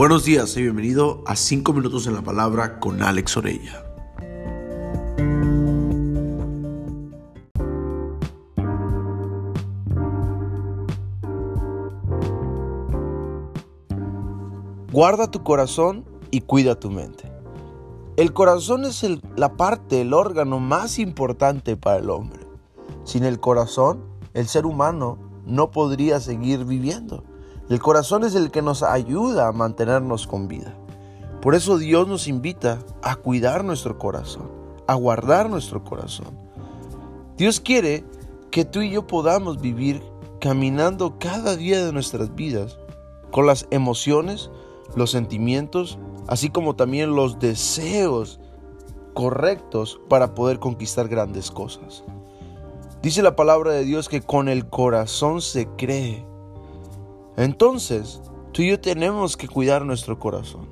Buenos días y bienvenido a 5 minutos en la palabra con Alex Orella. Guarda tu corazón y cuida tu mente. El corazón es la parte, el órgano más importante para el hombre. Sin el corazón, el ser humano no podría seguir viviendo. El corazón es el que nos ayuda a mantenernos con vida. Por eso Dios nos invita a cuidar nuestro corazón, a guardar nuestro corazón. Dios quiere que tú y yo podamos vivir caminando cada día de nuestras vidas con las emociones, los sentimientos, así como también los deseos correctos para poder conquistar grandes cosas. Dice la palabra de Dios que con el corazón se cree entonces, tú y yo tenemos que cuidar nuestro corazón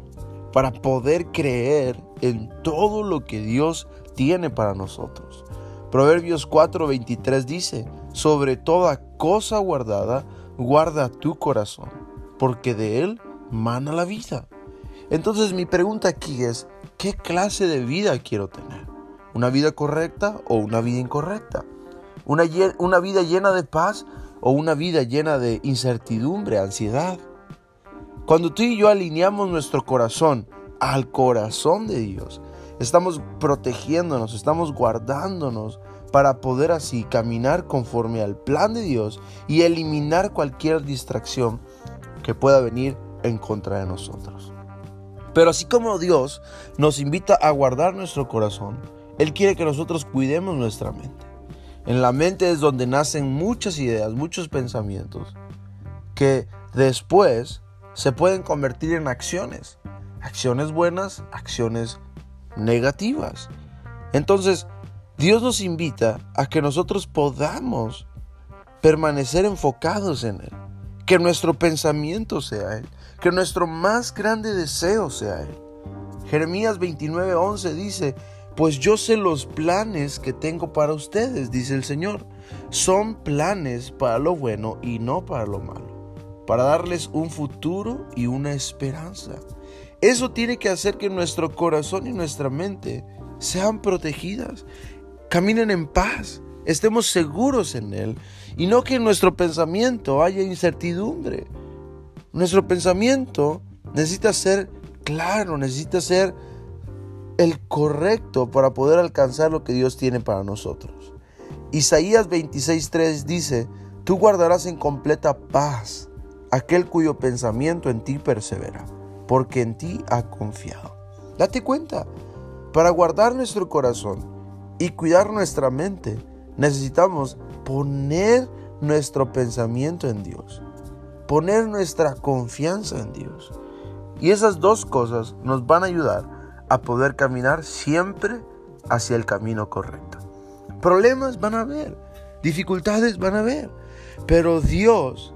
para poder creer en todo lo que Dios tiene para nosotros. Proverbios 4:23 dice, sobre toda cosa guardada, guarda tu corazón, porque de él mana la vida. Entonces mi pregunta aquí es, ¿qué clase de vida quiero tener? ¿Una vida correcta o una vida incorrecta? ¿Una, una vida llena de paz o una vida llena de incertidumbre, ansiedad. Cuando tú y yo alineamos nuestro corazón al corazón de Dios, estamos protegiéndonos, estamos guardándonos para poder así caminar conforme al plan de Dios y eliminar cualquier distracción que pueda venir en contra de nosotros. Pero así como Dios nos invita a guardar nuestro corazón, Él quiere que nosotros cuidemos nuestra mente. En la mente es donde nacen muchas ideas, muchos pensamientos, que después se pueden convertir en acciones. Acciones buenas, acciones negativas. Entonces, Dios nos invita a que nosotros podamos permanecer enfocados en Él. Que nuestro pensamiento sea Él. Que nuestro más grande deseo sea Él. Jeremías 29:11 dice, pues yo sé los planes que tengo para ustedes, dice el Señor. Son planes para lo bueno y no para lo malo, para darles un futuro y una esperanza. Eso tiene que hacer que nuestro corazón y nuestra mente sean protegidas, caminen en paz, estemos seguros en Él y no que en nuestro pensamiento haya incertidumbre. Nuestro pensamiento necesita ser claro, necesita ser el correcto para poder alcanzar lo que Dios tiene para nosotros. Isaías 26:3 dice, tú guardarás en completa paz aquel cuyo pensamiento en ti persevera, porque en ti ha confiado. Date cuenta, para guardar nuestro corazón y cuidar nuestra mente, necesitamos poner nuestro pensamiento en Dios, poner nuestra confianza en Dios. Y esas dos cosas nos van a ayudar a poder caminar siempre hacia el camino correcto. Problemas van a haber, dificultades van a haber, pero Dios,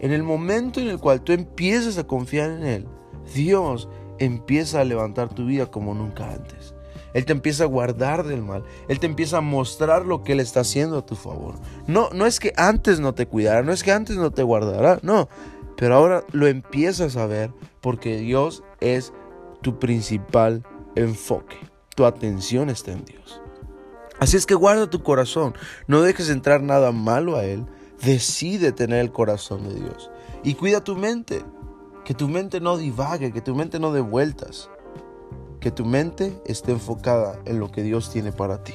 en el momento en el cual tú empiezas a confiar en Él, Dios empieza a levantar tu vida como nunca antes. Él te empieza a guardar del mal. Él te empieza a mostrar lo que Él está haciendo a tu favor. No, no es que antes no te cuidara, no es que antes no te guardara, no. Pero ahora lo empiezas a ver porque Dios es tu principal enfoque. Tu atención está en Dios. Así es que guarda tu corazón. No dejes entrar nada malo a Él. Decide tener el corazón de Dios. Y cuida tu mente. Que tu mente no divague, que tu mente no dé vueltas. Que tu mente esté enfocada en lo que Dios tiene para ti.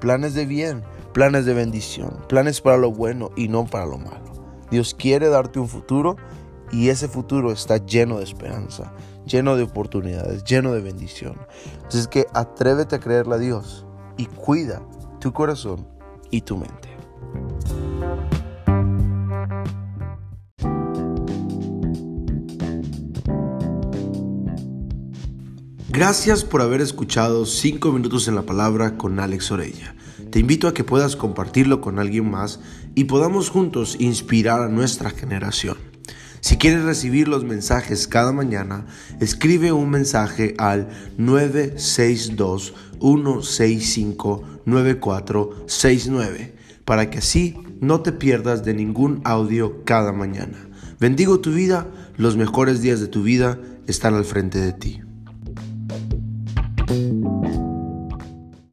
Planes de bien, planes de bendición, planes para lo bueno y no para lo malo. Dios quiere darte un futuro y ese futuro está lleno de esperanza, lleno de oportunidades, lleno de bendición. Así es que atrévete a creerle a Dios y cuida tu corazón y tu mente. Gracias por haber escuchado 5 minutos en la palabra con Alex Orella. Te invito a que puedas compartirlo con alguien más y podamos juntos inspirar a nuestra generación. Si quieres recibir los mensajes cada mañana, escribe un mensaje al 962-165-9469 para que así no te pierdas de ningún audio cada mañana. Bendigo tu vida, los mejores días de tu vida están al frente de ti.